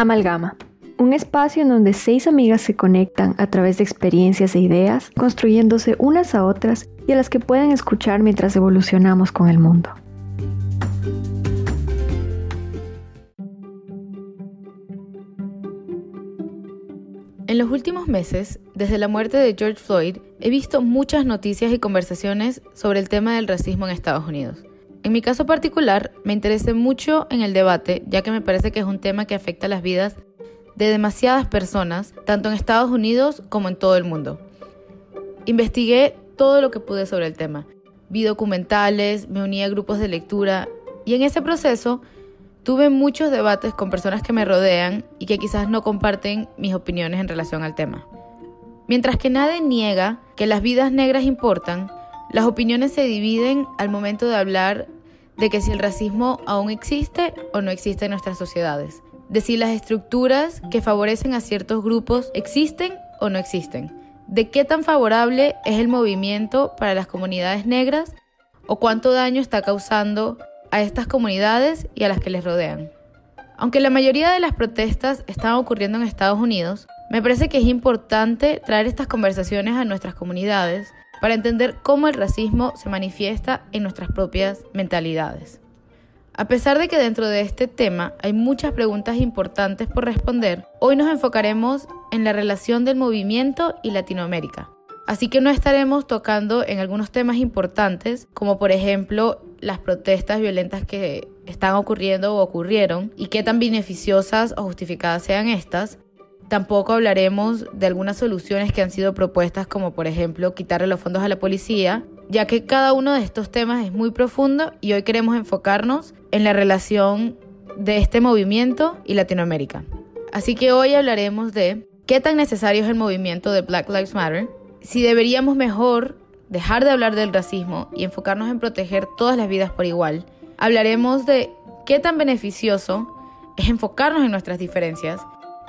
Amalgama. Un espacio en donde seis amigas se conectan a través de experiencias e ideas, construyéndose unas a otras y a las que pueden escuchar mientras evolucionamos con el mundo. En los últimos meses, desde la muerte de George Floyd, he visto muchas noticias y conversaciones sobre el tema del racismo en Estados Unidos. En mi caso particular, me interesé mucho en el debate, ya que me parece que es un tema que afecta las vidas de demasiadas personas, tanto en Estados Unidos como en todo el mundo. Investigué todo lo que pude sobre el tema. Vi documentales, me uní a grupos de lectura y en ese proceso Tuve muchos debates con personas que me rodean y que quizás no comparten mis opiniones en relación al tema. Mientras que nadie niega que las vidas negras importan, las opiniones se dividen al momento de hablar de que si el racismo aún existe o no existe en nuestras sociedades, de si las estructuras que favorecen a ciertos grupos existen o no existen, de qué tan favorable es el movimiento para las comunidades negras o cuánto daño está causando a estas comunidades y a las que les rodean. Aunque la mayoría de las protestas están ocurriendo en Estados Unidos, me parece que es importante traer estas conversaciones a nuestras comunidades para entender cómo el racismo se manifiesta en nuestras propias mentalidades. A pesar de que dentro de este tema hay muchas preguntas importantes por responder, hoy nos enfocaremos en la relación del movimiento y Latinoamérica. Así que no estaremos tocando en algunos temas importantes, como por ejemplo las protestas violentas que están ocurriendo o ocurrieron y qué tan beneficiosas o justificadas sean estas. Tampoco hablaremos de algunas soluciones que han sido propuestas como por ejemplo quitarle los fondos a la policía, ya que cada uno de estos temas es muy profundo y hoy queremos enfocarnos en la relación de este movimiento y Latinoamérica. Así que hoy hablaremos de qué tan necesario es el movimiento de Black Lives Matter, si deberíamos mejor dejar de hablar del racismo y enfocarnos en proteger todas las vidas por igual, hablaremos de qué tan beneficioso es enfocarnos en nuestras diferencias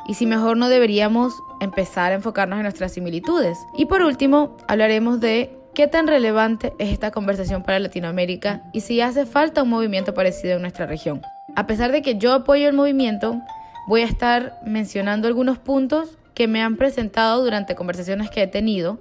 y si mejor no deberíamos empezar a enfocarnos en nuestras similitudes. Y por último, hablaremos de qué tan relevante es esta conversación para Latinoamérica y si hace falta un movimiento parecido en nuestra región. A pesar de que yo apoyo el movimiento, voy a estar mencionando algunos puntos que me han presentado durante conversaciones que he tenido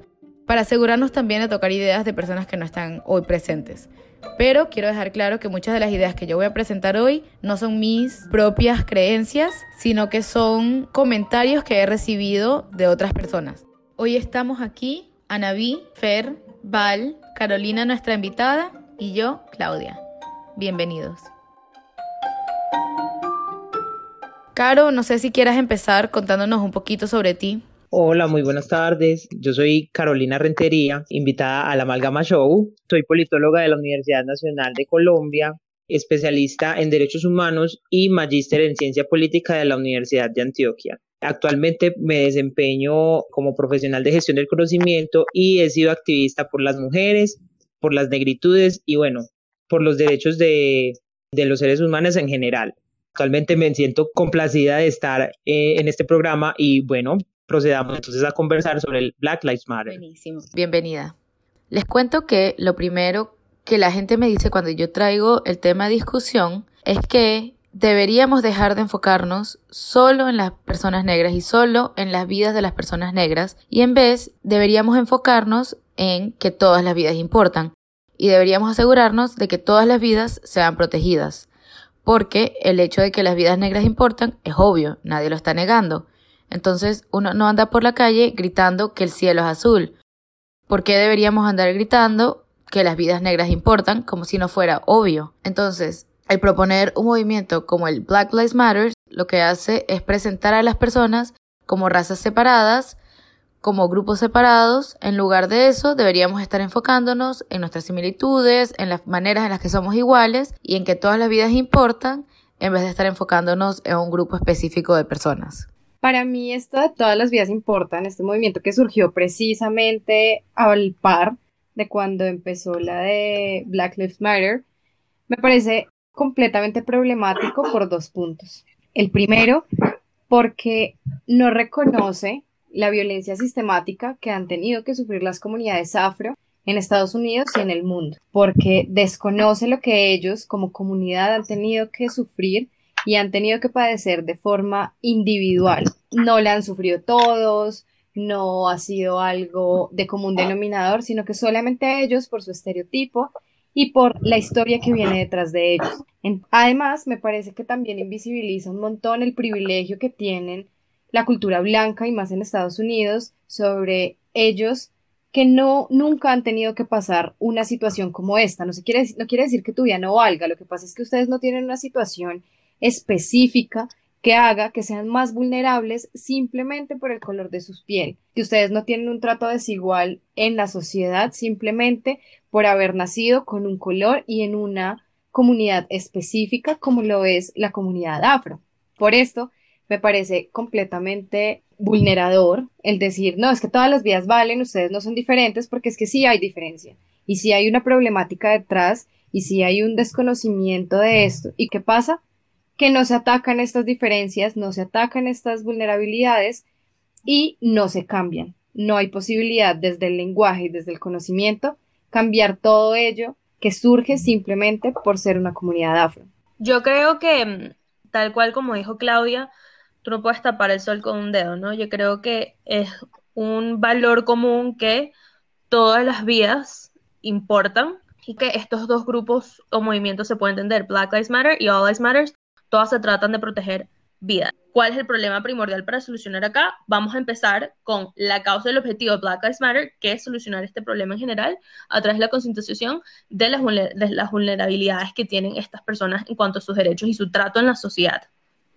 para asegurarnos también de tocar ideas de personas que no están hoy presentes. Pero quiero dejar claro que muchas de las ideas que yo voy a presentar hoy no son mis propias creencias, sino que son comentarios que he recibido de otras personas. Hoy estamos aquí, Anaví, Fer, Val, Carolina, nuestra invitada, y yo, Claudia. Bienvenidos. Caro, no sé si quieras empezar contándonos un poquito sobre ti. Hola, muy buenas tardes. Yo soy Carolina Rentería, invitada al Amalgama Show. Soy politóloga de la Universidad Nacional de Colombia, especialista en derechos humanos y magíster en ciencia política de la Universidad de Antioquia. Actualmente me desempeño como profesional de gestión del conocimiento y he sido activista por las mujeres, por las negritudes y bueno, por los derechos de, los seres humanos en general. Actualmente me siento complacida de estar eh, en este programa y bueno, procedamos entonces a conversar sobre el Black Lives Matter. Bienvenida. Les cuento que lo primero que la gente me dice cuando yo traigo el tema de discusión es que deberíamos dejar de enfocarnos solo en las personas negras y solo en las vidas de las personas negras y en vez deberíamos enfocarnos en que todas las vidas importan y deberíamos asegurarnos de que todas las vidas sean protegidas. Porque el hecho de que las vidas negras importan es obvio, nadie lo está negando. Entonces uno no anda por la calle gritando que el cielo es azul. ¿Por qué deberíamos andar gritando que las vidas negras importan como si no fuera obvio? Entonces, el proponer un movimiento como el Black Lives Matter lo que hace es presentar a las personas como razas separadas, como grupos separados. En lugar de eso, deberíamos estar enfocándonos en nuestras similitudes, en las maneras en las que somos iguales y en que todas las vidas importan, en vez de estar enfocándonos en un grupo específico de personas. Para mí esto de todas las vidas importan, este movimiento que surgió precisamente al par de cuando empezó la de Black Lives Matter, me parece completamente problemático por dos puntos. El primero, porque no reconoce la violencia sistemática que han tenido que sufrir las comunidades afro en Estados Unidos y en el mundo, porque desconoce lo que ellos como comunidad han tenido que sufrir y han tenido que padecer de forma individual. No la han sufrido todos, no ha sido algo de común denominador, sino que solamente ellos, por su estereotipo y por la historia que viene detrás de ellos. Además, me parece que también invisibiliza un montón el privilegio que tienen la cultura blanca y más en Estados Unidos sobre ellos que no nunca han tenido que pasar una situación como esta. No, se quiere, no quiere decir que tu vida no valga, lo que pasa es que ustedes no tienen una situación específica que haga que sean más vulnerables simplemente por el color de sus piel, que ustedes no tienen un trato desigual en la sociedad simplemente por haber nacido con un color y en una comunidad específica como lo es la comunidad afro. Por esto, me parece completamente vulnerador el decir, no, es que todas las vidas valen, ustedes no son diferentes, porque es que sí hay diferencia y sí hay una problemática detrás y sí hay un desconocimiento de esto. ¿Y qué pasa? Que no se atacan estas diferencias, no se atacan estas vulnerabilidades y no se cambian. No hay posibilidad desde el lenguaje y desde el conocimiento cambiar todo ello que surge simplemente por ser una comunidad afro. Yo creo que, mm, tal cual como dijo Claudia, tú no puedes tapar el sol con un dedo, ¿no? Yo creo que es un valor común que todas las vidas importan y que estos dos grupos o movimientos se pueden entender, Black Lives Matter y All Lives Matter, todas se tratan de proteger vida. ¿Cuál es el problema primordial para solucionar acá? Vamos a empezar con la causa y el objetivo de Black Lives Matter, que es solucionar este problema en general a través de la concientización de las, de las vulnerabilidades que tienen estas personas en cuanto a sus derechos y su trato en la sociedad.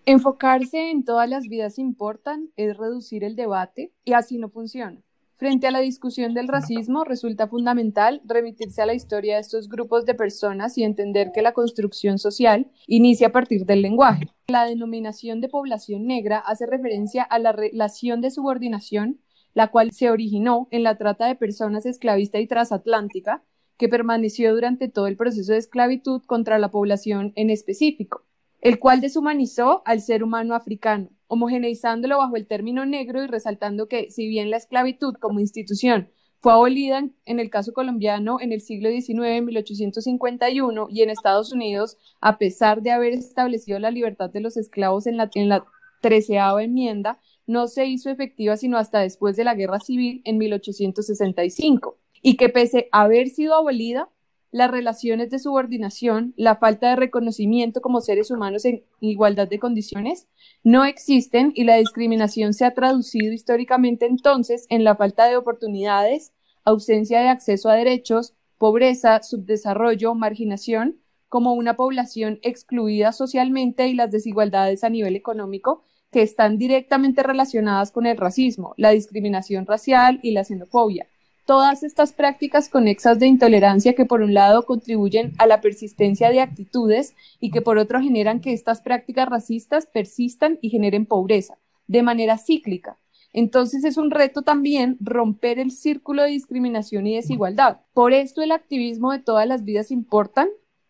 Enfocarse en todas las vidas importan es reducir el debate y así no funciona. Frente a la discusión del racismo, resulta fundamental remitirse a la historia de estos grupos de personas y entender que la construcción social inicia a partir del lenguaje. La denominación de población negra hace referencia a la relación de subordinación, la cual se originó en la trata de personas esclavista y transatlántica, que permaneció durante todo el proceso de esclavitud contra la población en específico el cual deshumanizó al ser humano africano, homogeneizándolo bajo el término negro y resaltando que, si bien la esclavitud como institución fue abolida en el caso colombiano en el siglo XIX, en 1851, y en Estados Unidos, a pesar de haber establecido la libertad de los esclavos en la, en la treceava enmienda, no se hizo efectiva sino hasta después de la Guerra Civil en 1865, y que pese a haber sido abolida, las relaciones de subordinación, la falta de reconocimiento como seres humanos en igualdad de condiciones, no existen y la discriminación se ha traducido históricamente entonces en la falta de oportunidades, ausencia de acceso a derechos, pobreza, subdesarrollo, marginación, como una población excluida socialmente y las desigualdades a nivel económico que están directamente relacionadas con el racismo, la discriminación racial y la xenofobia todas estas prácticas conexas de intolerancia que por un lado contribuyen a la persistencia de actitudes y que por otro generan que estas prácticas racistas persistan y generen pobreza de manera cíclica. Entonces es un reto también romper el círculo de discriminación y desigualdad. Por esto el activismo de todas las vidas importan,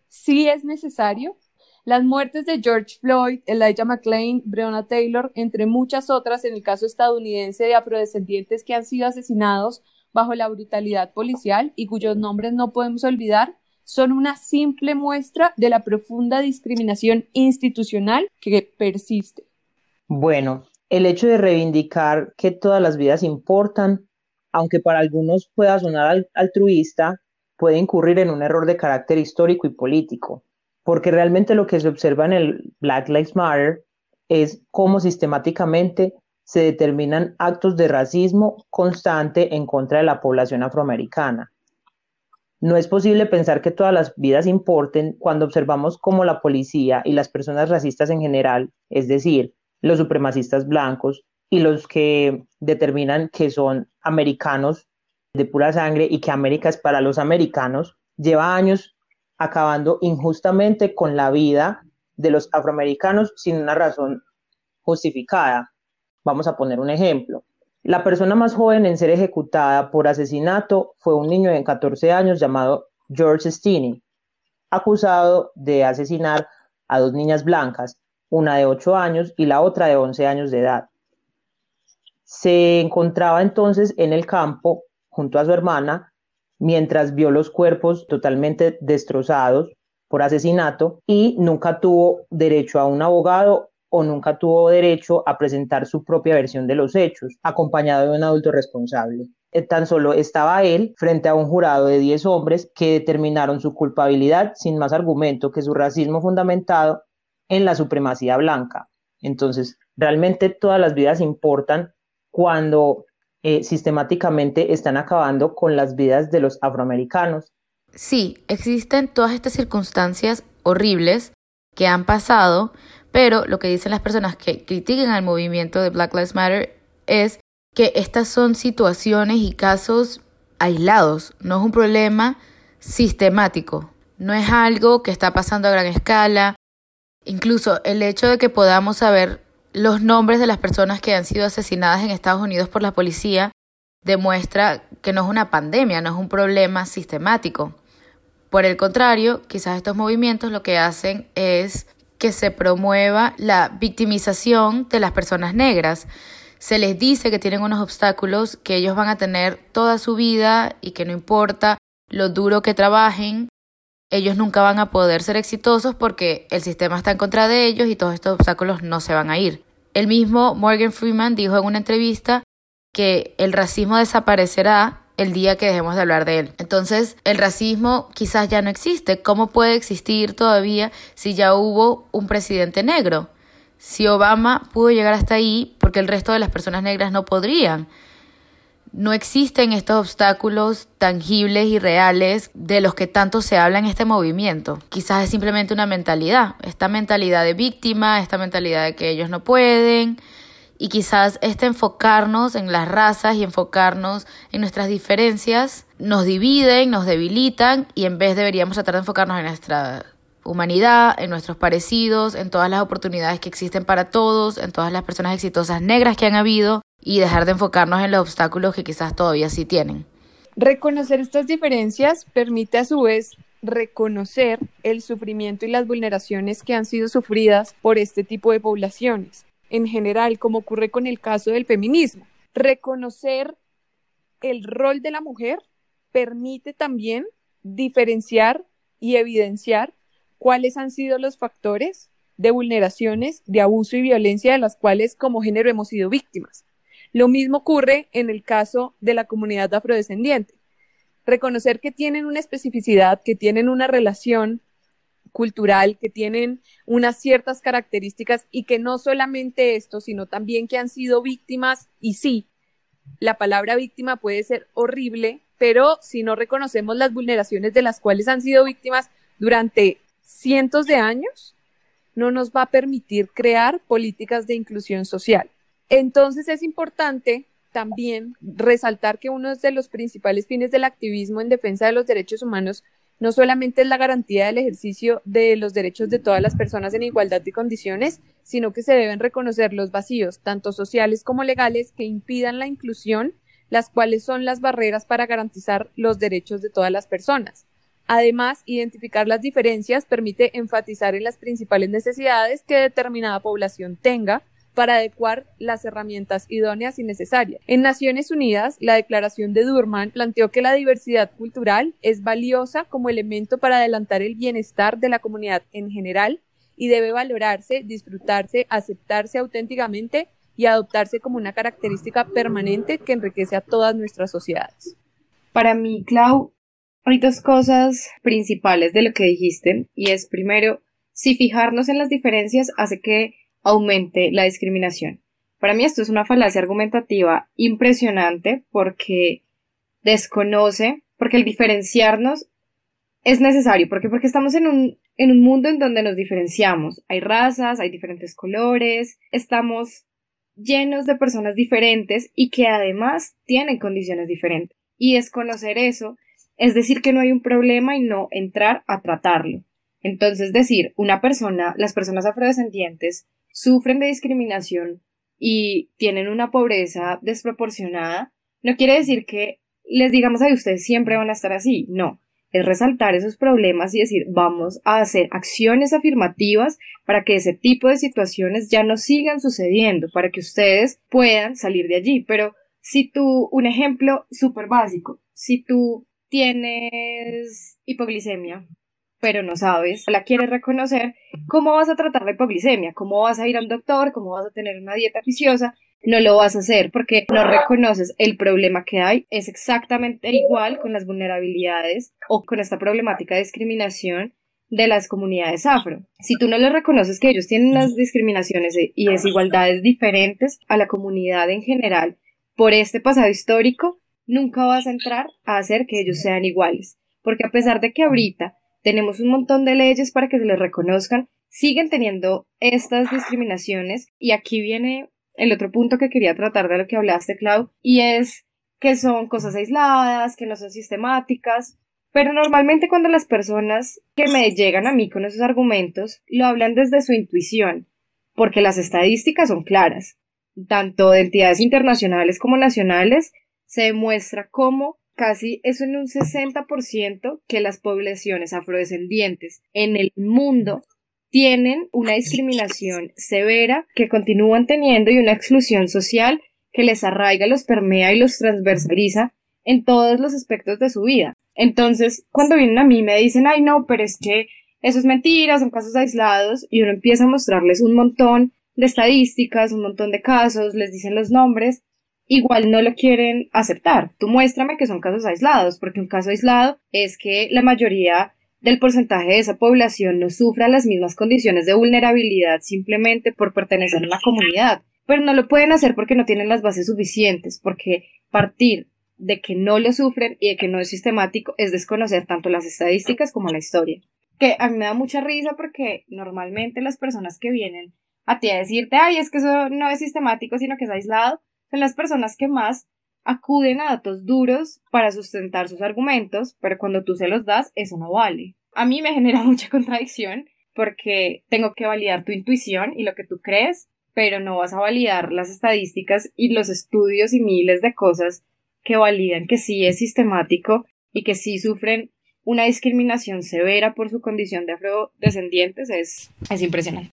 sí es necesario. Las muertes de George Floyd, Elijah McClain, Breonna Taylor, entre muchas otras en el caso estadounidense de afrodescendientes que han sido asesinados bajo la brutalidad policial y cuyos nombres no podemos olvidar, son una simple muestra de la profunda discriminación institucional que persiste. Bueno, el hecho de reivindicar que todas las vidas importan, aunque para algunos pueda sonar altruista, puede incurrir en un error de carácter histórico y político, porque realmente lo que se observa en el Black Lives Matter es cómo sistemáticamente se determinan actos de racismo constante en contra de la población afroamericana. No es posible pensar que todas las vidas importen cuando observamos cómo la policía y las personas racistas en general, es decir, los supremacistas blancos y los que determinan que son americanos de pura sangre y que América es para los americanos, lleva años acabando injustamente con la vida de los afroamericanos sin una razón justificada. Vamos a poner un ejemplo. La persona más joven en ser ejecutada por asesinato fue un niño de 14 años llamado George Stinney, acusado de asesinar a dos niñas blancas, una de 8 años y la otra de 11 años de edad. Se encontraba entonces en el campo junto a su hermana mientras vio los cuerpos totalmente destrozados por asesinato y nunca tuvo derecho a un abogado o nunca tuvo derecho a presentar su propia versión de los hechos, acompañado de un adulto responsable. Eh, tan solo estaba él frente a un jurado de 10 hombres que determinaron su culpabilidad sin más argumento que su racismo fundamentado en la supremacía blanca. Entonces, realmente todas las vidas importan cuando eh, sistemáticamente están acabando con las vidas de los afroamericanos. Sí, existen todas estas circunstancias horribles que han pasado, pero lo que dicen las personas que critican al movimiento de Black Lives Matter es que estas son situaciones y casos aislados, no es un problema sistemático, no es algo que está pasando a gran escala. Incluso el hecho de que podamos saber los nombres de las personas que han sido asesinadas en Estados Unidos por la policía demuestra que no es una pandemia, no es un problema sistemático. Por el contrario, quizás estos movimientos lo que hacen es que se promueva la victimización de las personas negras se les dice que tienen unos obstáculos que ellos van a tener toda su vida y que no importa lo duro que trabajen, ellos nunca van a poder ser exitosos porque el sistema está en contra de ellos y todos estos obstáculos no se van a ir. El mismo Morgan Freeman dijo en una entrevista que el racismo desaparecerá el día que dejemos de hablar de él. Entonces, el racismo quizás ya no existe. ¿Cómo puede existir todavía si ya hubo un presidente negro? Si Obama pudo llegar hasta ahí, porque el resto de las personas negras no podrían. No existen estos obstáculos tangibles y reales de los que tanto se habla en este movimiento. Quizás es simplemente una mentalidad, esta mentalidad de víctima, esta mentalidad de que ellos no pueden, y quizás este enfocarnos en las razas y enfocarnos en nuestras diferencias nos dividen, nos debilitan y en vez deberíamos tratar de enfocarnos en nuestra humanidad, en nuestros parecidos, en todas las oportunidades que existen para todos, en todas las personas exitosas negras que han habido y dejar de enfocarnos en los obstáculos que quizás todavía sí tienen. Reconocer estas diferencias permite a su vez reconocer el sufrimiento y las vulneraciones que han sido sufridas por este tipo de poblaciones, en general, como ocurre con el caso del feminismo. Reconocer el rol de la mujer permite también diferenciar y evidenciar cuáles han sido los factores de vulneraciones, de abuso y violencia de las cuales como género hemos sido víctimas. Lo mismo ocurre en el caso de la comunidad afrodescendiente. Reconocer que tienen una especificidad, que tienen una relación cultural, que tienen unas ciertas características y que no solamente esto, sino también que han sido víctimas y sí, la palabra víctima puede ser horrible, pero si no reconocemos las vulneraciones de las cuales han sido víctimas durante cientos de años, no nos va a permitir crear políticas de inclusión social. Entonces es importante también resaltar que uno de los principales fines del activismo en defensa de los derechos humanos no solamente es la garantía del ejercicio de los derechos de todas las personas en igualdad de condiciones, sino que se deben reconocer los vacíos, tanto sociales como legales, que impidan la inclusión, las cuales son las barreras para garantizar los derechos de todas las personas. Además, identificar las diferencias permite enfatizar en las principales necesidades que determinada población tenga para adecuar las herramientas idóneas y necesarias. En Naciones Unidas, la Declaración de Durban planteó que la diversidad cultural es valiosa como elemento para adelantar el bienestar de la comunidad en general y debe valorarse, disfrutarse, aceptarse auténticamente y adoptarse como una característica permanente que enriquece a todas nuestras sociedades. Para mí, Clau, hay dos cosas principales de lo que dijiste y es primero, si fijarnos en las diferencias hace que aumente la discriminación. Para mí esto es una falacia argumentativa impresionante porque desconoce, porque el diferenciarnos es necesario. ¿Por qué? Porque estamos en un, en un mundo en donde nos diferenciamos. Hay razas, hay diferentes colores, estamos llenos de personas diferentes y que además tienen condiciones diferentes. Y desconocer eso es decir que no hay un problema y no entrar a tratarlo. Entonces, decir, una persona, las personas afrodescendientes sufren de discriminación y tienen una pobreza desproporcionada, no quiere decir que les digamos a ustedes siempre van a estar así, no, es resaltar esos problemas y decir vamos a hacer acciones afirmativas para que ese tipo de situaciones ya no sigan sucediendo, para que ustedes puedan salir de allí. Pero si tú, un ejemplo súper básico, si tú tienes hipoglicemia, pero no sabes, la quieres reconocer, ¿cómo vas a tratar la hipoglicemia? ¿Cómo vas a ir a un doctor? ¿Cómo vas a tener una dieta viciosa? No lo vas a hacer porque no reconoces el problema que hay. Es exactamente igual con las vulnerabilidades o con esta problemática de discriminación de las comunidades afro. Si tú no les reconoces que ellos tienen las discriminaciones y desigualdades diferentes a la comunidad en general por este pasado histórico, nunca vas a entrar a hacer que ellos sean iguales. Porque a pesar de que ahorita tenemos un montón de leyes para que se les reconozcan, siguen teniendo estas discriminaciones. Y aquí viene el otro punto que quería tratar de lo que hablaste, Clau, y es que son cosas aisladas, que no son sistemáticas, pero normalmente cuando las personas que me llegan a mí con esos argumentos lo hablan desde su intuición, porque las estadísticas son claras. Tanto de entidades internacionales como nacionales se demuestra cómo casi es en un 60% que las poblaciones afrodescendientes en el mundo tienen una discriminación severa que continúan teniendo y una exclusión social que les arraiga, los permea y los transversaliza en todos los aspectos de su vida. Entonces, cuando vienen a mí me dicen, ay no, pero es que eso es mentira, son casos aislados, y uno empieza a mostrarles un montón de estadísticas, un montón de casos, les dicen los nombres, igual no lo quieren aceptar. Tú muéstrame que son casos aislados, porque un caso aislado es que la mayoría del porcentaje de esa población no sufra las mismas condiciones de vulnerabilidad simplemente por pertenecer a una comunidad. Pero no lo pueden hacer porque no tienen las bases suficientes, porque partir de que no lo sufren y de que no es sistemático es desconocer tanto las estadísticas como la historia. Que a mí me da mucha risa porque normalmente las personas que vienen a ti a decirte, ay, es que eso no es sistemático, sino que es aislado, son las personas que más acuden a datos duros para sustentar sus argumentos, pero cuando tú se los das, eso no vale. A mí me genera mucha contradicción porque tengo que validar tu intuición y lo que tú crees, pero no vas a validar las estadísticas y los estudios y miles de cosas que validan que sí es sistemático y que sí sufren una discriminación severa por su condición de afrodescendientes es, es impresionante.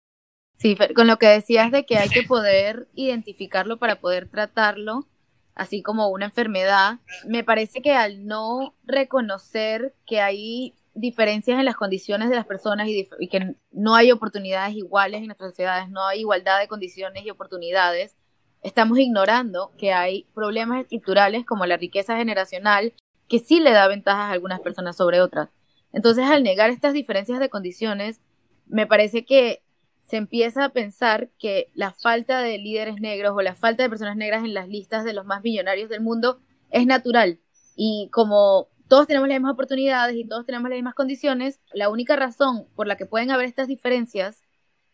Sí, con lo que decías de que hay que poder identificarlo para poder tratarlo, así como una enfermedad, me parece que al no reconocer que hay diferencias en las condiciones de las personas y, y, que no hay oportunidades iguales en nuestras sociedades, no hay igualdad de condiciones y oportunidades, estamos ignorando que hay problemas estructurales como la riqueza generacional que sí le da ventajas a algunas personas sobre otras. Entonces, al negar estas diferencias de condiciones, me parece que se empieza a pensar que la falta de líderes negros o la falta de personas negras en las listas de los más millonarios del mundo es natural. Y como todos tenemos las mismas oportunidades y todos tenemos las mismas condiciones, la única razón por la que pueden haber estas diferencias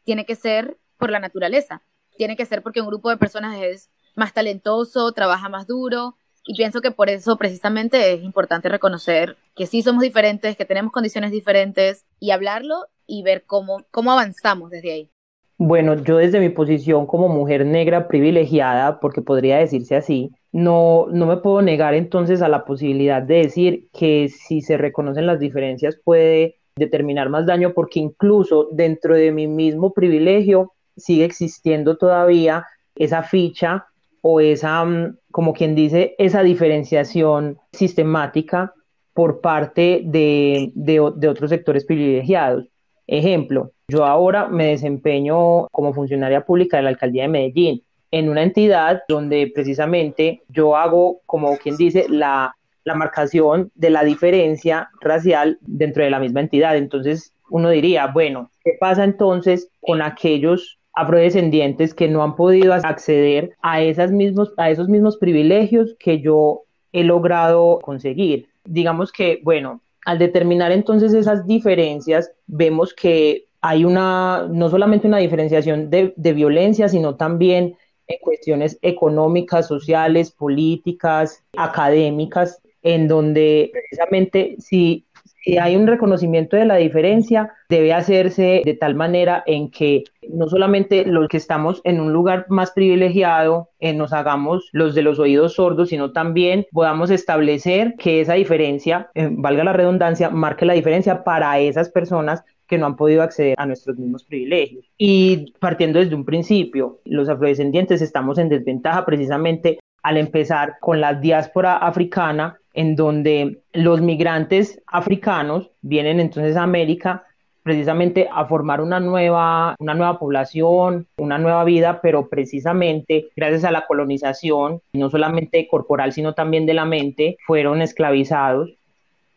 tiene que ser por la naturaleza. Tiene que ser porque un grupo de personas es más talentoso, trabaja más duro, y pienso que por eso precisamente es importante reconocer que sí somos diferentes, que tenemos condiciones diferentes y hablarlo y ver cómo, cómo avanzamos desde ahí. Bueno, yo desde mi posición como mujer negra privilegiada, porque podría decirse así, no, no me puedo negar entonces a la posibilidad de decir que si se reconocen las diferencias puede determinar más daño, porque incluso dentro de mi mismo privilegio sigue existiendo todavía esa ficha o esa, mm, como quien dice, esa diferenciación sistemática por parte de, de, otros sectores privilegiados. Ejemplo, yo ahora me desempeño como funcionaria pública de la alcaldía de Medellín, en una entidad donde precisamente yo hago, como quien dice, la, la marcación de la diferencia racial dentro de la misma entidad. Entonces uno diría, bueno, ¿qué pasa entonces con aquellos afrodescendientes que no han podido acceder a, a esos mismos privilegios que yo he logrado conseguir. Digamos que, bueno, al determinar entonces esas diferencias, vemos que hay una, no solamente una diferenciación de, violencia, sino también en cuestiones económicas, sociales, políticas, académicas, en donde precisamente si si hay un reconocimiento de la diferencia, debe hacerse de tal manera en que no solamente los que estamos en un lugar más privilegiado eh, nos hagamos los de los oídos sordos, sino también podamos establecer que esa diferencia, eh, valga la redundancia, marque la diferencia para esas personas que no han podido acceder a nuestros mismos privilegios. Y partiendo desde un principio, los afrodescendientes estamos en desventaja precisamente al empezar con la diáspora africana, en donde los migrantes africanos vienen entonces a América precisamente a formar una nueva, una nueva población, una nueva vida, pero precisamente gracias a la colonización, no solamente corporal, sino también de la mente, fueron esclavizados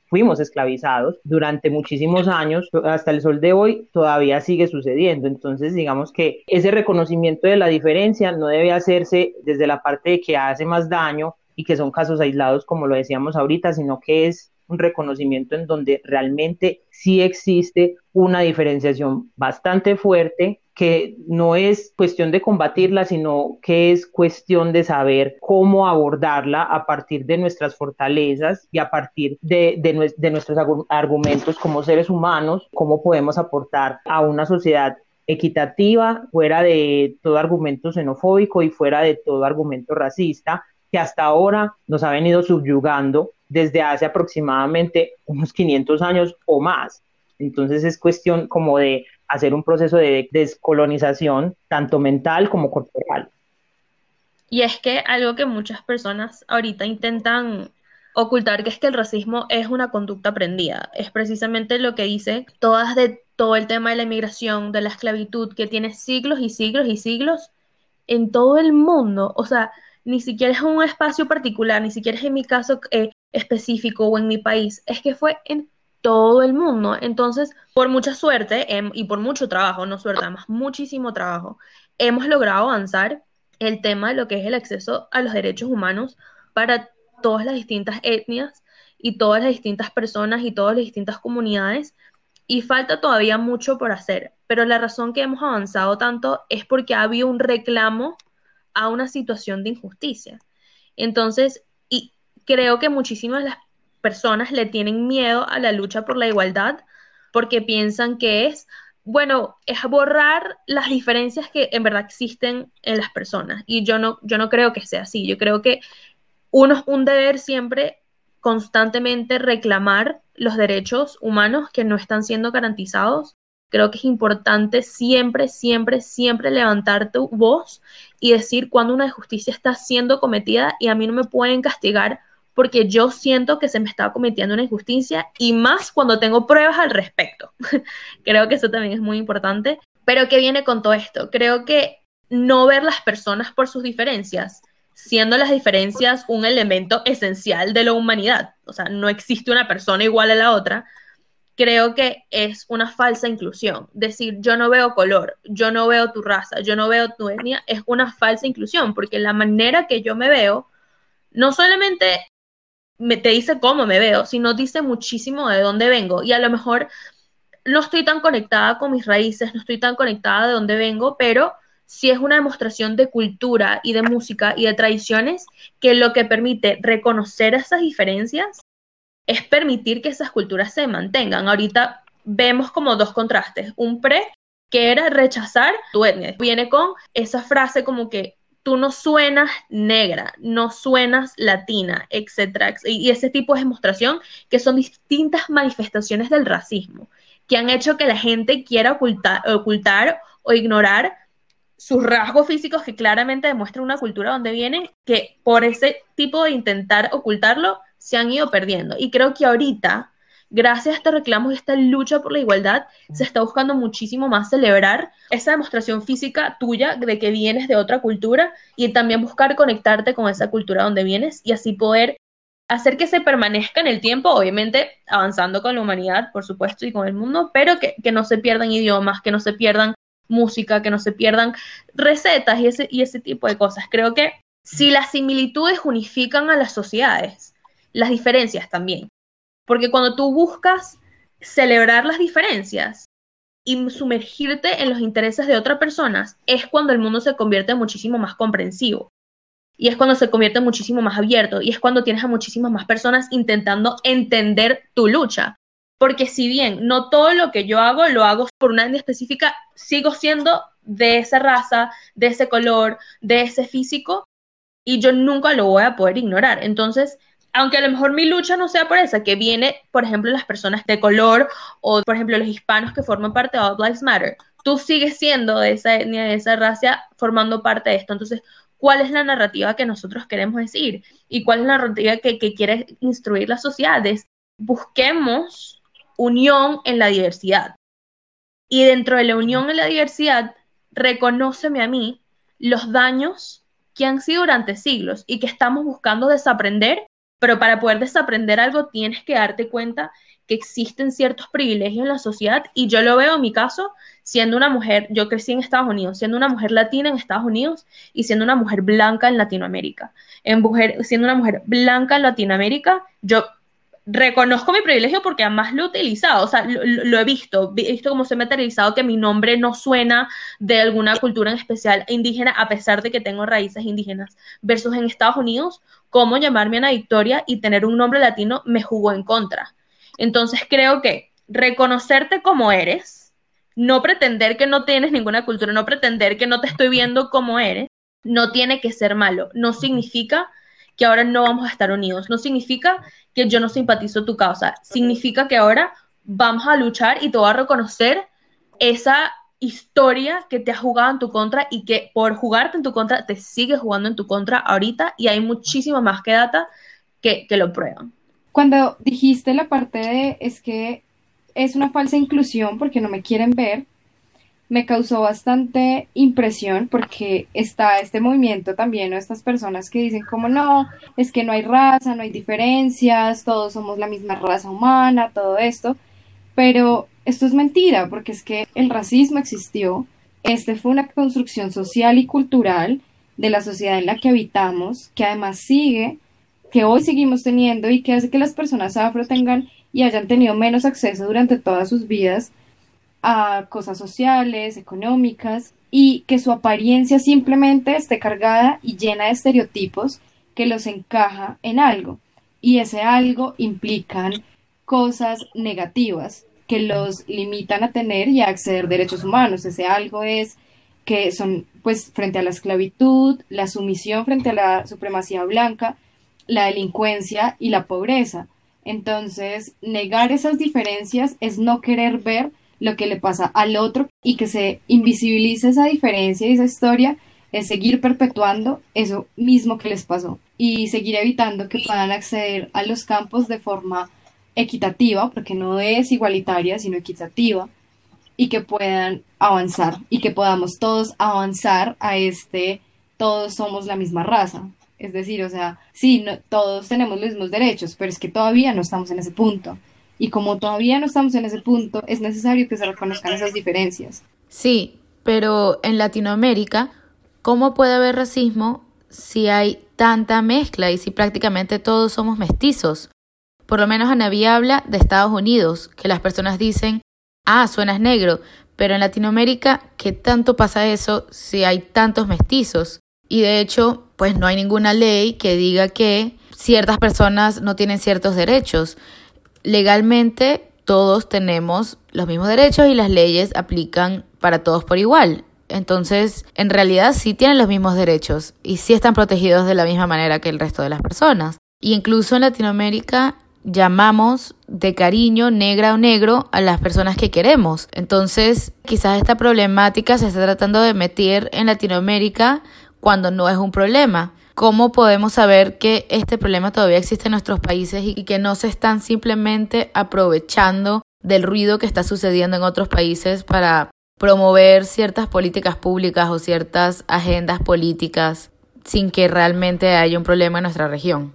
fuimos esclavizados durante muchísimos años, hasta el sol de hoy todavía sigue sucediendo. Entonces, digamos que ese reconocimiento de la diferencia no debe hacerse desde la parte de que hace más daño y que son casos aislados, como lo decíamos ahorita, sino que es un reconocimiento en donde realmente sí existe una diferenciación bastante fuerte que no es cuestión de combatirla, sino que es cuestión de saber cómo abordarla a partir de nuestras fortalezas y a partir de, nuestros argumentos como seres humanos, cómo podemos aportar a una sociedad equitativa, fuera de todo argumento xenofóbico y fuera de todo argumento racista, que hasta ahora nos ha venido subyugando desde hace aproximadamente unos 500 años o más. Entonces es cuestión como de hacer un proceso de descolonización, tanto mental como corporal. Y es que algo que muchas personas ahorita intentan ocultar, que es que el racismo es una conducta aprendida. Es precisamente lo que dice todas de todo el tema de la inmigración, de la esclavitud, que tiene siglos y siglos y siglos en todo el mundo. O sea, ni siquiera es un espacio particular, ni siquiera es en mi caso eh, específico o en mi país, es que fue en todo el mundo. Entonces, por mucha suerte em, y por mucho trabajo, no suerte, además muchísimo trabajo, hemos logrado avanzar el tema de lo que es el acceso a los derechos humanos para todas las distintas etnias y todas las distintas personas y todas las distintas comunidades. Y falta todavía mucho por hacer, pero la razón que hemos avanzado tanto es porque ha habido un reclamo a una situación de injusticia. Entonces, y creo que muchísimas las personas le tienen miedo a la lucha por la igualdad porque piensan que es, bueno, es borrar las diferencias que en verdad existen en las personas. Y yo no, yo no creo que sea así. Yo creo que uno es un deber siempre constantemente reclamar los derechos humanos que no están siendo garantizados Creo que es importante siempre, siempre, siempre levantar tu voz y decir cuando una injusticia está siendo cometida y a mí no me pueden castigar porque yo siento que se me está cometiendo una injusticia y más cuando tengo pruebas al respecto. Creo que eso también es muy importante. Pero ¿qué viene con todo esto? Creo que no ver las personas por sus diferencias, siendo las diferencias un elemento esencial de la humanidad. O sea, no existe una persona igual a la otra creo que es una falsa inclusión. Decir, yo no veo color, yo no veo tu raza, yo no veo tu etnia, es una falsa inclusión, porque la manera que yo me veo, no solamente me, te dice cómo me veo, sino dice muchísimo de dónde vengo. Y a lo mejor no estoy tan conectada con mis raíces, no estoy tan conectada de dónde vengo, pero sí es una demostración de cultura y de música y de tradiciones que lo que permite reconocer esas diferencias es permitir que esas culturas se mantengan. Ahorita vemos como dos contrastes. Un pre, que era rechazar tu etnia. Viene con esa frase como que tú no suenas negra, no suenas latina, etc. Y ese tipo de demostración que son distintas manifestaciones del racismo, que han hecho que la gente quiera ocultar, ocultar o ignorar sus rasgos físicos que claramente demuestran una cultura donde viene, que por ese tipo de intentar ocultarlo, se han ido perdiendo. Y creo que ahorita, gracias a este reclamo y esta lucha por la igualdad, se está buscando muchísimo más celebrar esa demostración física tuya de que vienes de otra cultura y también buscar conectarte con esa cultura donde vienes y así poder hacer que se permanezca en el tiempo, obviamente avanzando con la humanidad, por supuesto, y con el mundo, pero que, no se pierdan idiomas, que no se pierdan música, que no se pierdan recetas y ese, y ese tipo de cosas. Creo que si las similitudes unifican a las sociedades, las diferencias también. Porque cuando tú buscas celebrar las diferencias y sumergirte en los intereses de otras personas, es cuando el mundo se convierte muchísimo más comprensivo. Y es cuando se convierte muchísimo más abierto. Y es cuando tienes a muchísimas más personas intentando entender tu lucha. Porque si bien no todo lo que yo hago lo hago por una etnia específica, sigo siendo de esa raza, de ese color, de ese físico, y yo nunca lo voy a poder ignorar. Entonces, aunque a lo mejor mi lucha no sea por esa, que viene, por ejemplo, las personas de color o, por ejemplo, los hispanos que forman parte de All Matter, tú sigues siendo de esa etnia, de esa raza, formando parte de esto. Entonces, cuál es la narrativa que nosotros queremos decir y cuál es la narrativa que, que quiere instruir las sociedades. Busquemos unión en la diversidad. Y dentro de la unión en la diversidad, reconóceme a mí los daños que han sido durante siglos y que estamos buscando desaprender, pero para poder desaprender algo tienes que darte cuenta que existen ciertos privilegios en la sociedad y yo lo veo en mi caso siendo una mujer, yo crecí en Estados Unidos, siendo una mujer latina en Estados Unidos y siendo una mujer blanca en Latinoamérica. En mujer, siendo una mujer blanca en Latinoamérica, yo reconozco mi privilegio porque además lo he utilizado, o sea, lo, he visto, he visto cómo se ha materializado que mi nombre no suena de alguna cultura en especial indígena, a pesar de que tengo raíces indígenas, versus en Estados Unidos, cómo llamarme Ana Victoria y tener un nombre latino me jugó en contra. Entonces creo que reconocerte como eres, no pretender que no tienes ninguna cultura, no pretender que no te estoy viendo como eres, no tiene que ser malo, no significa que ahora no vamos a estar unidos. No significa que yo no simpatizo tu causa. Significa que ahora vamos a luchar y te voy a reconocer esa historia que te ha jugado en tu contra y que por jugarte en tu contra te sigue jugando en tu contra ahorita y hay muchísimo más que data que, que lo prueban. Cuando dijiste la parte de es que es una falsa inclusión porque no me quieren ver, me causó bastante impresión porque está este movimiento también, o estas personas que dicen como no, es que no hay raza, no hay diferencias, todos somos la misma raza humana, todo esto, pero esto es mentira porque es que el racismo existió, este fue una construcción social y cultural de la sociedad en la que habitamos, que además sigue, que hoy seguimos teniendo y que hace que las personas afro tengan y hayan tenido menos acceso durante todas sus vidas a cosas sociales, económicas, y que su apariencia simplemente esté cargada y llena de estereotipos que los encaja en algo. Y ese algo implican cosas negativas que los limitan a tener y a acceder derechos humanos. Ese algo es que son, pues, frente a la esclavitud, la sumisión frente a la supremacía blanca, la delincuencia y la pobreza. Entonces, negar esas diferencias es no querer ver lo que le pasa al otro y que se invisibilice esa diferencia y esa historia es seguir perpetuando eso mismo que les pasó y seguir evitando que puedan acceder a los campos de forma equitativa, porque no es igualitaria, sino equitativa, y que puedan avanzar y que podamos todos avanzar a este todos somos la misma raza. Es decir, o sea, sí, no, todos tenemos los mismos derechos, pero es que todavía no estamos en ese punto. Y como todavía no estamos en ese punto, es necesario que se reconozcan esas diferencias. Sí, pero en Latinoamérica, ¿cómo puede haber racismo si hay tanta mezcla y si prácticamente todos somos mestizos? Por lo menos Anaví habla de Estados Unidos, que las personas dicen, ah, suenas negro, pero en Latinoamérica, ¿qué tanto pasa eso si hay tantos mestizos? Y de hecho, pues no hay ninguna ley que diga que ciertas personas no tienen ciertos derechos legalmente todos tenemos los mismos derechos y las leyes aplican para todos por igual. Entonces, en realidad sí tienen los mismos derechos y sí están protegidos de la misma manera que el resto de las personas. Y incluso en Latinoamérica llamamos de cariño negra o negro a las personas que queremos. Entonces, quizás esta problemática se está tratando de meter en Latinoamérica cuando no es un problema. ¿Cómo podemos saber que este problema todavía existe en nuestros países y que no se están simplemente aprovechando del ruido que está sucediendo en otros países para promover ciertas políticas públicas o ciertas agendas políticas sin que realmente haya un problema en nuestra región?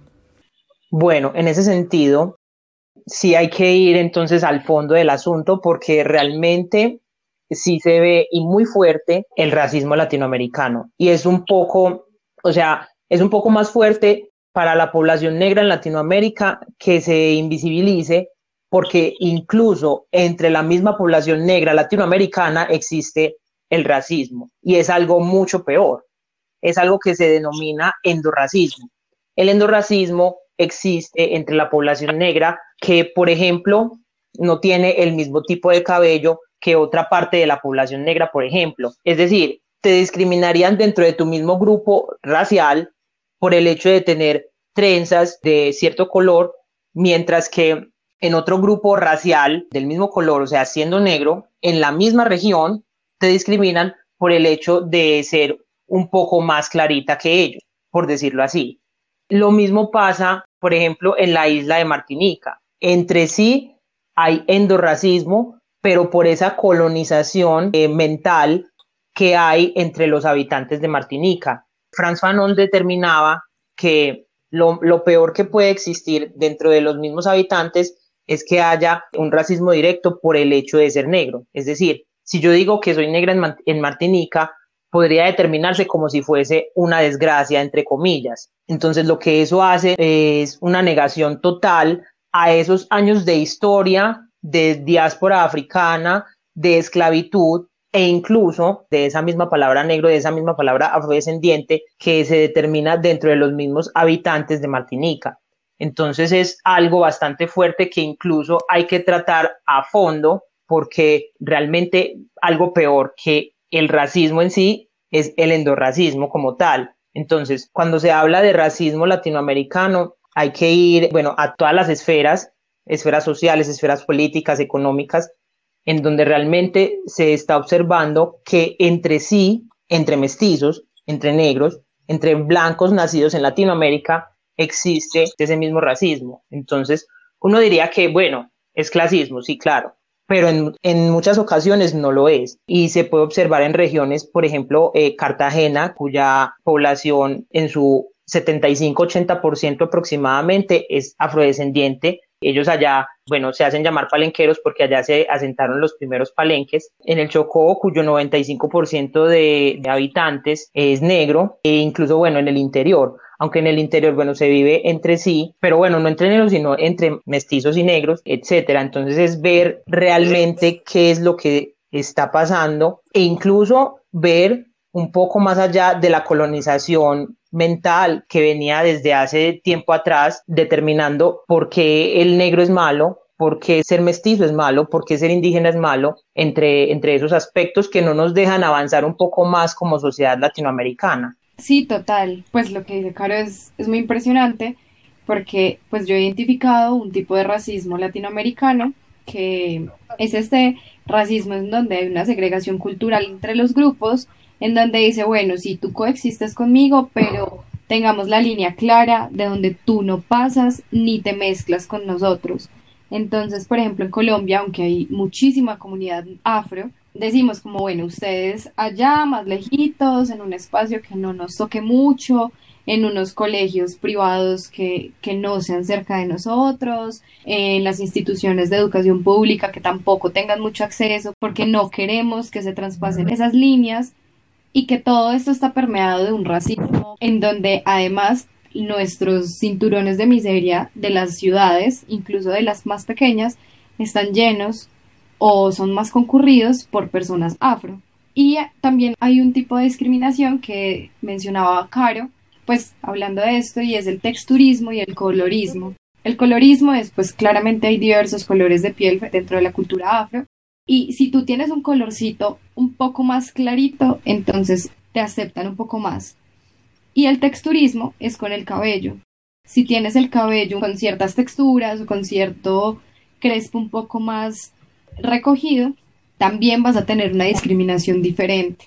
Bueno, en ese sentido, sí hay que ir entonces al fondo del asunto porque realmente sí se ve y muy fuerte el racismo latinoamericano. Y es un poco, o sea, es un poco más fuerte para la población negra en Latinoamérica que se invisibilice porque incluso entre la misma población negra latinoamericana existe el racismo y es algo mucho peor. Es algo que se denomina endorracismo. El endorracismo existe entre la población negra que, por ejemplo, no tiene el mismo tipo de cabello que otra parte de la población negra, por ejemplo. Es decir, te discriminarían dentro de tu mismo grupo racial por el hecho de tener trenzas de cierto color, mientras que en otro grupo racial del mismo color, o sea, siendo negro, en la misma región, te discriminan por el hecho de ser un poco más clarita que ellos, por decirlo así. Lo mismo pasa, por ejemplo, en la isla de Martinica. Entre sí hay endorracismo, pero por esa colonización eh, mental que hay entre los habitantes de Martinica. Franz Fanon determinaba que lo, peor que puede existir dentro de los mismos habitantes es que haya un racismo directo por el hecho de ser negro. Es decir, si yo digo que soy negra en Martinica, podría determinarse como si fuese una desgracia, entre comillas. Entonces, lo que eso hace es una negación total a esos años de historia, de diáspora africana, de esclavitud, e incluso de esa misma palabra negro, de esa misma palabra afrodescendiente que se determina dentro de los mismos habitantes de Martinica. Entonces es algo bastante fuerte que incluso hay que tratar a fondo porque realmente algo peor que el racismo en sí es el endorracismo como tal. Entonces, cuando se habla de racismo latinoamericano, hay que ir, bueno, a todas las esferas, esferas sociales, esferas políticas, económicas, en donde realmente se está observando que entre sí, entre mestizos, entre negros, entre blancos nacidos en Latinoamérica, existe ese mismo racismo. Entonces, uno diría que, bueno, es clasismo, sí, claro, pero en, muchas ocasiones no lo es. Y se puede observar en regiones, por ejemplo, eh, Cartagena, cuya población en su 75-80% aproximadamente es afrodescendiente, ellos allá, bueno, se hacen llamar palenqueros porque allá se asentaron los primeros palenques. En el Chocó, cuyo 95% de, de habitantes es negro, e incluso, bueno, en el interior aunque en el interior, bueno, se vive entre sí, pero bueno, no entre negros, sino entre mestizos y negros, etcétera. Entonces es ver realmente qué es lo que está pasando e incluso ver un poco más allá de la colonización mental que venía desde hace tiempo atrás determinando por qué el negro es malo, por qué ser mestizo es malo, por qué ser indígena es malo, entre, entre esos aspectos que no nos dejan avanzar un poco más como sociedad latinoamericana. Sí, total. Pues lo que dice Caro es, es muy impresionante porque pues yo he identificado un tipo de racismo latinoamericano que es este racismo en donde hay una segregación cultural entre los grupos en donde dice, bueno, si tú coexistes conmigo, pero tengamos la línea clara de donde tú no pasas ni te mezclas con nosotros. Entonces, por ejemplo, en Colombia, aunque hay muchísima comunidad afro, decimos como, bueno, ustedes allá, más lejitos, en un espacio que no nos toque mucho, en unos colegios privados que, que, no sean cerca de nosotros, en las instituciones de educación pública que tampoco tengan mucho acceso porque no queremos que se traspasen esas líneas y que todo esto está permeado de un racismo en donde además nuestros cinturones de miseria de las ciudades, incluso de las más pequeñas, están llenos o son más concurridos por personas afro. Y también hay un tipo de discriminación que mencionaba Caro, pues hablando de esto, y es el texturismo y el colorismo. El colorismo es, pues claramente hay diversos colores de piel dentro de la cultura afro, y si tú tienes un colorcito un poco más clarito, entonces te aceptan un poco más. Y el texturismo es con el cabello. Si tienes el cabello con ciertas texturas o con cierto crespo un poco más recogido, también vas a tener una discriminación diferente.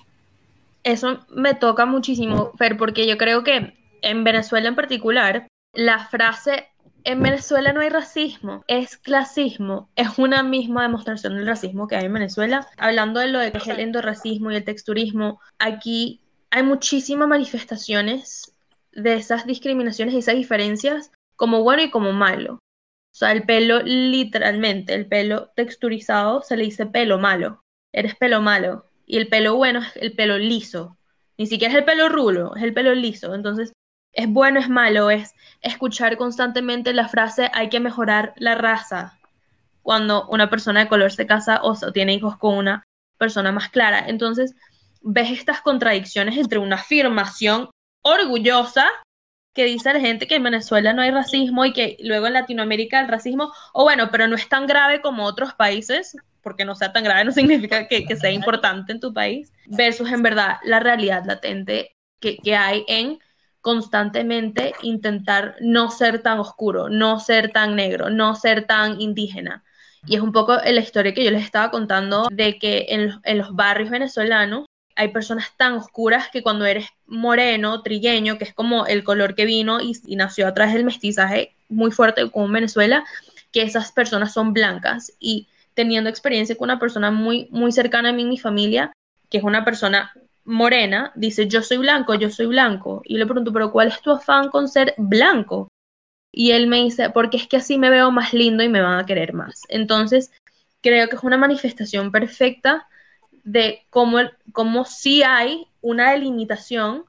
Eso me toca muchísimo, Fer, porque yo creo que en Venezuela en particular, la frase en Venezuela no hay racismo, es clasismo, es una misma demostración del racismo que hay en Venezuela. Hablando de lo de que es el endorracismo y el texturismo, aquí hay muchísimas manifestaciones de esas discriminaciones y esas diferencias como bueno y como malo. O sea, el pelo literalmente, el pelo texturizado se le dice pelo malo, eres pelo malo. Y el pelo bueno es el pelo liso. Ni siquiera es el pelo rulo, es el pelo liso. Entonces, es bueno, es malo, es escuchar constantemente la frase hay que mejorar la raza cuando una persona de color se casa o tiene hijos con una persona más clara. Entonces, ves estas contradicciones entre una afirmación orgullosa que dice la gente que en Venezuela no hay racismo y que luego en Latinoamérica el racismo, o bueno, pero no es tan grave como otros países, porque no sea tan grave no significa que, sea importante en tu país, versus en verdad la realidad latente que, que hay en constantemente intentar no ser tan oscuro, no ser tan negro, no ser tan indígena. Y es un poco la historia que yo les estaba contando de que en, los barrios venezolanos hay personas tan oscuras que cuando eres moreno, trigueño, que es como el color que vino y, nació a través del mestizaje muy fuerte como en Venezuela, que esas personas son blancas y teniendo experiencia con una persona muy, muy cercana a mí, mi familia, que es una persona morena, dice, yo soy blanco, yo soy blanco. Y le pregunto, pero ¿cuál es tu afán con ser blanco? Y él me dice, porque es que así me veo más lindo y me van a querer más. Entonces, creo que es una manifestación perfecta de cómo, cómo sí hay una delimitación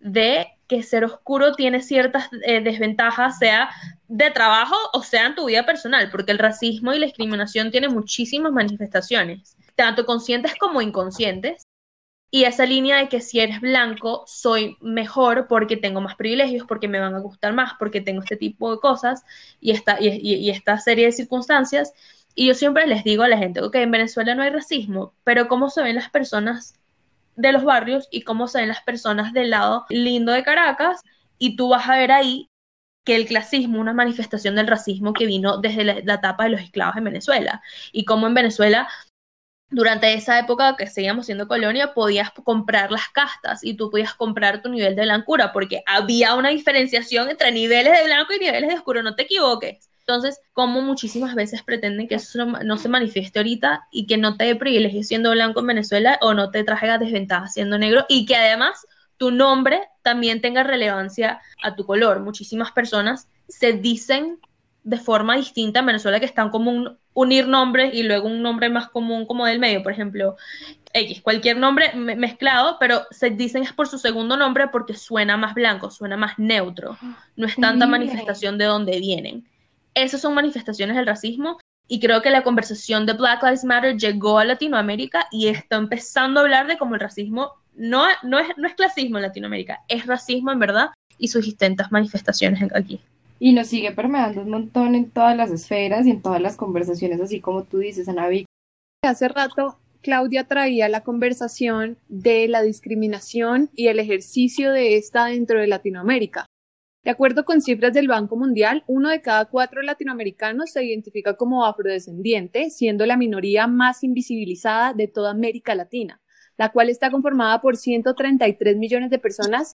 de que ser oscuro tiene ciertas eh, desventajas, sea de trabajo o sea en tu vida personal, porque el racismo y la discriminación tienen muchísimas manifestaciones, tanto conscientes como inconscientes. Y esa línea de que si eres blanco soy mejor porque tengo más privilegios, porque me van a gustar más, porque tengo este tipo de cosas y esta, y esta serie de circunstancias. Y yo siempre les digo a la gente, ok, en Venezuela no hay racismo, pero ¿cómo se ven las personas de los barrios y cómo se ven las personas del lado lindo de Caracas? Y tú vas a ver ahí que el clasismo, una manifestación del racismo que vino desde la, etapa de los esclavos en Venezuela. Y cómo en Venezuela durante esa época que seguíamos siendo colonia, podías comprar las castas y tú podías comprar tu nivel de blancura, porque había una diferenciación entre niveles de blanco y niveles de oscuro, no te equivoques. Entonces, como muchísimas veces pretenden que eso no, se manifieste ahorita y que no te dé privilegio siendo blanco en Venezuela o no te traiga desventaja siendo negro y que además tu nombre también tenga relevancia a tu color. Muchísimas personas se dicen de forma distinta en Venezuela que están como un, unir nombres y luego un nombre más común como del medio, por ejemplo, X, cualquier nombre mezclado, pero se dicen es por su segundo nombre porque suena más blanco, suena más neutro, no es tanta manifestación de dónde vienen. Esas son manifestaciones del racismo y creo que la conversación de Black Lives Matter llegó a Latinoamérica y está empezando a hablar de cómo el racismo no, no, es, no es clasismo en Latinoamérica, es racismo en verdad y sus distintas manifestaciones aquí. Y nos sigue permeando un montón en todas las esferas y en todas las conversaciones, así como tú dices, Ana Hace rato Claudia traía la conversación de la discriminación y el ejercicio de esta dentro de Latinoamérica. De acuerdo con cifras del Banco Mundial, uno de cada cuatro latinoamericanos se identifica como afrodescendiente, siendo la minoría más invisibilizada de toda América Latina, la cual está conformada por 133 millones de personas,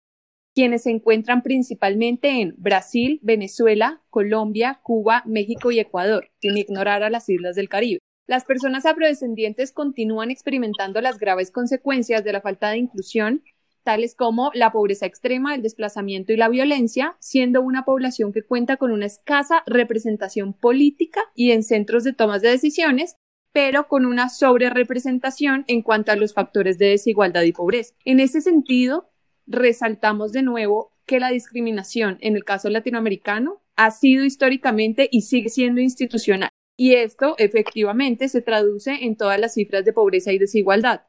quienes se encuentran principalmente en Brasil, Venezuela, Colombia, Cuba, México y Ecuador, sin ignorar a las islas del Caribe. Las personas afrodescendientes continúan experimentando las graves consecuencias de la falta de inclusión tales como la pobreza extrema, el desplazamiento y la violencia, siendo una población que cuenta con una escasa representación política y en centros de tomas de decisiones, pero con una sobrerepresentación en cuanto a los factores de desigualdad y pobreza. En ese sentido, resaltamos de nuevo que la discriminación en el caso latinoamericano ha sido históricamente y sigue siendo institucional. Y esto efectivamente se traduce en todas las cifras de pobreza y desigualdad.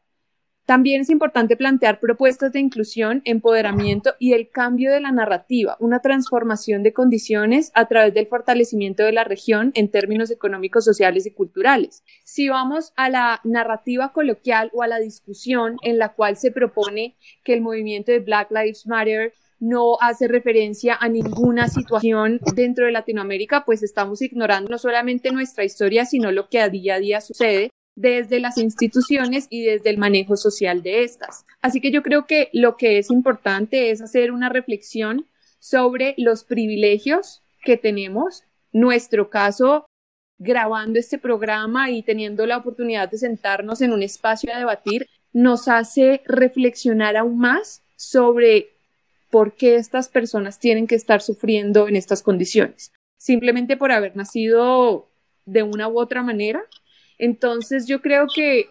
También es importante plantear propuestas de inclusión, empoderamiento y el cambio de la narrativa, una transformación de condiciones a través del fortalecimiento de la región en términos económicos, sociales y culturales. Si vamos a la narrativa coloquial o a la discusión en la cual se propone que el movimiento de Black Lives Matter no hace referencia a ninguna situación dentro de Latinoamérica, pues estamos ignorando no solamente nuestra historia, sino lo que a día a día sucede desde las instituciones y desde el manejo social de estas. Así que yo creo que lo que es importante es hacer una reflexión sobre los privilegios que tenemos, nuestro caso grabando este programa y teniendo la oportunidad de sentarnos en un espacio a debatir, nos hace reflexionar aún más sobre por qué estas personas tienen que estar sufriendo en estas condiciones. Simplemente por haber nacido de una u otra manera, entonces yo creo que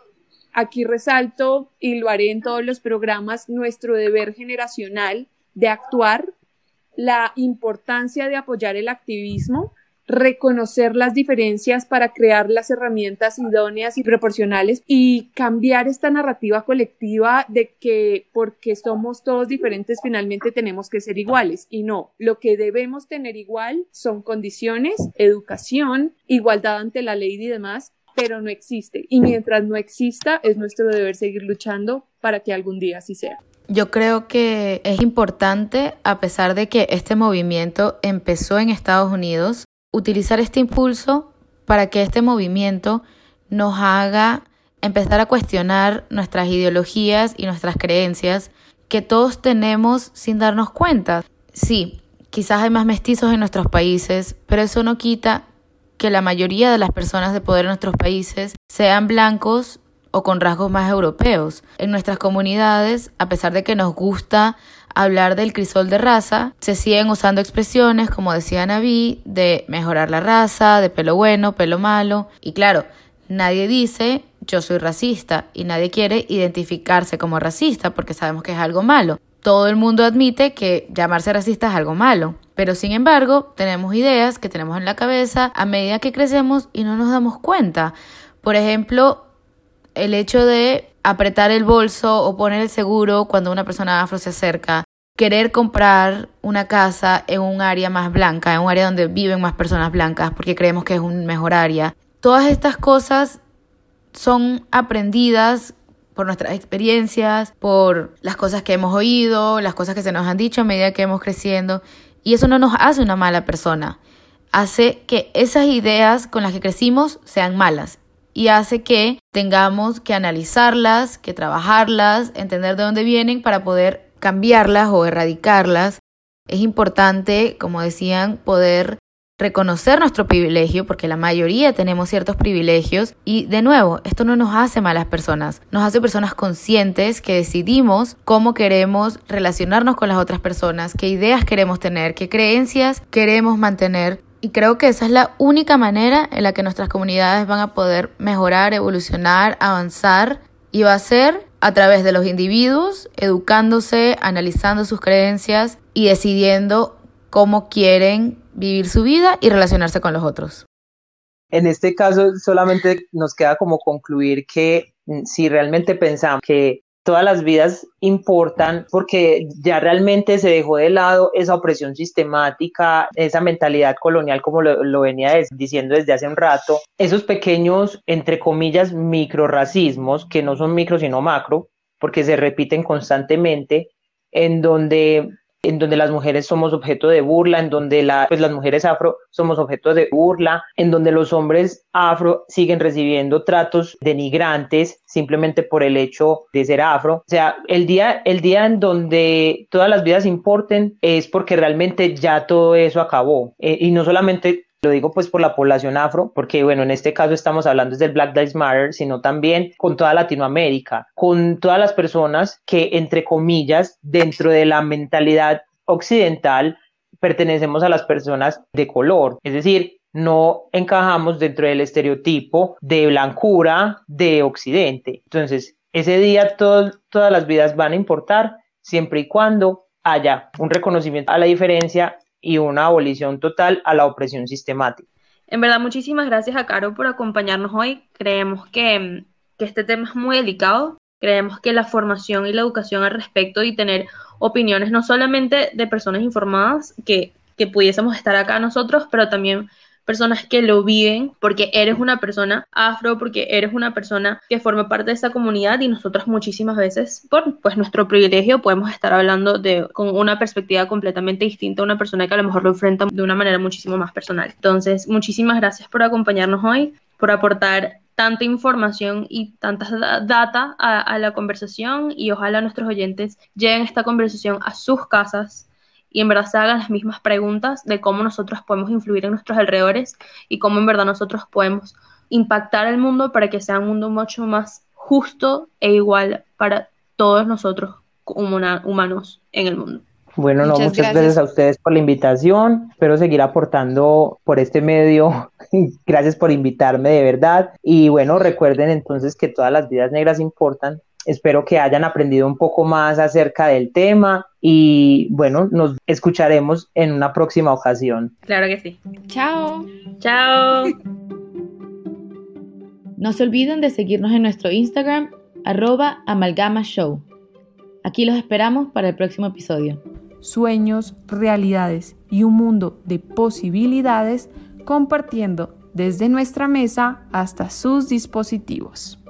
aquí resalto y lo haré en todos los programas nuestro deber generacional de actuar, la importancia de apoyar el activismo, reconocer las diferencias para crear las herramientas idóneas y proporcionales y cambiar esta narrativa colectiva de que porque somos todos diferentes finalmente tenemos que ser iguales. Y no, lo que debemos tener igual son condiciones, educación, igualdad ante la ley y demás pero no existe. Y mientras no exista, es nuestro deber seguir luchando para que algún día así sea. Yo creo que es importante, a pesar de que este movimiento empezó en Estados Unidos, utilizar este impulso para que este movimiento nos haga empezar a cuestionar nuestras ideologías y nuestras creencias que todos tenemos sin darnos cuenta. Sí, quizás hay más mestizos en nuestros países, pero eso no quita que la mayoría de las personas de poder en nuestros países sean blancos o con rasgos más europeos. En nuestras comunidades, a pesar de que nos gusta hablar del crisol de raza, se siguen usando expresiones, como decía Naví, de mejorar la raza, de pelo bueno, pelo malo. Y claro, nadie dice yo soy racista y nadie quiere identificarse como racista porque sabemos que es algo malo. Todo el mundo admite que llamarse racista es algo malo, pero sin embargo tenemos ideas que tenemos en la cabeza a medida que crecemos y no nos damos cuenta. Por ejemplo, el hecho de apretar el bolso o poner el seguro cuando una persona afro se acerca, querer comprar una casa en un área más blanca, en un área donde viven más personas blancas porque creemos que es un mejor área. Todas estas cosas son aprendidas por nuestras experiencias, por las cosas que hemos oído, las cosas que se nos han dicho a medida que hemos creciendo. Y eso no nos hace una mala persona. Hace que esas ideas con las que crecimos sean malas. Y hace que tengamos que analizarlas, que trabajarlas, entender de dónde vienen para poder cambiarlas o erradicarlas. Es importante, como decían, poder reconocer nuestro privilegio, porque la mayoría tenemos ciertos privilegios, y de nuevo, esto no nos hace malas personas, nos hace personas conscientes que decidimos cómo queremos relacionarnos con las otras personas, qué ideas queremos tener, qué creencias queremos mantener. Y creo que esa es la única manera en la que nuestras comunidades van a poder mejorar, evolucionar, avanzar, y va a ser a través de los individuos, educándose, analizando sus creencias y decidiendo cómo quieren vivir su vida y relacionarse con los otros. En este caso solamente nos queda como concluir que mm, si realmente pensamos que todas las vidas importan porque ya realmente se dejó de lado esa opresión sistemática, esa mentalidad colonial como lo, venía diciendo desde hace un rato, esos pequeños, entre comillas, microracismos, que no son micro sino macro, porque se repiten constantemente, en donde en donde las mujeres somos objeto de burla, en donde la, pues las mujeres afro somos objeto de burla, en donde los hombres afro siguen recibiendo tratos denigrantes simplemente por el hecho de ser afro. O sea, el día, el día en donde todas las vidas importen es porque realmente ya todo eso acabó. Eh, y no solamente lo digo pues por la población afro, porque bueno, en este caso estamos hablando del Black Lives Matter, sino también con toda Latinoamérica, con todas las personas que, entre comillas, dentro de la mentalidad occidental, pertenecemos a las personas de color. Es decir, no encajamos dentro del estereotipo de blancura de Occidente. Entonces, ese día todas las vidas van a importar siempre y cuando haya un reconocimiento a la diferencia y una abolición total a la opresión sistemática. En verdad, muchísimas gracias a Caro por acompañarnos hoy. Creemos que, que este tema es muy delicado. Creemos que la formación y la educación al respecto y tener opiniones no solamente de personas informadas que, que pudiésemos estar acá nosotros, pero también personas que lo viven porque eres una persona afro, porque eres una persona que forma parte de esa comunidad y nosotros muchísimas veces, por pues nuestro privilegio, podemos estar hablando de con una perspectiva completamente distinta a una persona que a lo mejor lo enfrenta de una manera muchísimo más personal. Entonces, muchísimas gracias por acompañarnos hoy, por aportar tanta información y tanta data a, a la conversación y ojalá nuestros oyentes lleven esta conversación a sus casas y en verdad se hagan las mismas preguntas de cómo nosotros podemos influir en nuestros alrededores y cómo en verdad nosotros podemos impactar el mundo para que sea un mundo mucho más justo e igual para todos nosotros humanos en el mundo. Bueno, muchas no, muchas gracias. a ustedes por la invitación. Espero seguir aportando por este medio. gracias por invitarme de verdad. Y bueno, recuerden entonces que todas las vidas negras importan Espero que hayan aprendido un poco más acerca del tema y bueno, nos escucharemos en una próxima ocasión. Claro que sí. Chao. Chao. No se olviden de seguirnos en nuestro Instagram, arroba amalgamashow. Aquí los esperamos para el próximo episodio. Sueños, realidades y un mundo de posibilidades compartiendo desde nuestra mesa hasta sus dispositivos.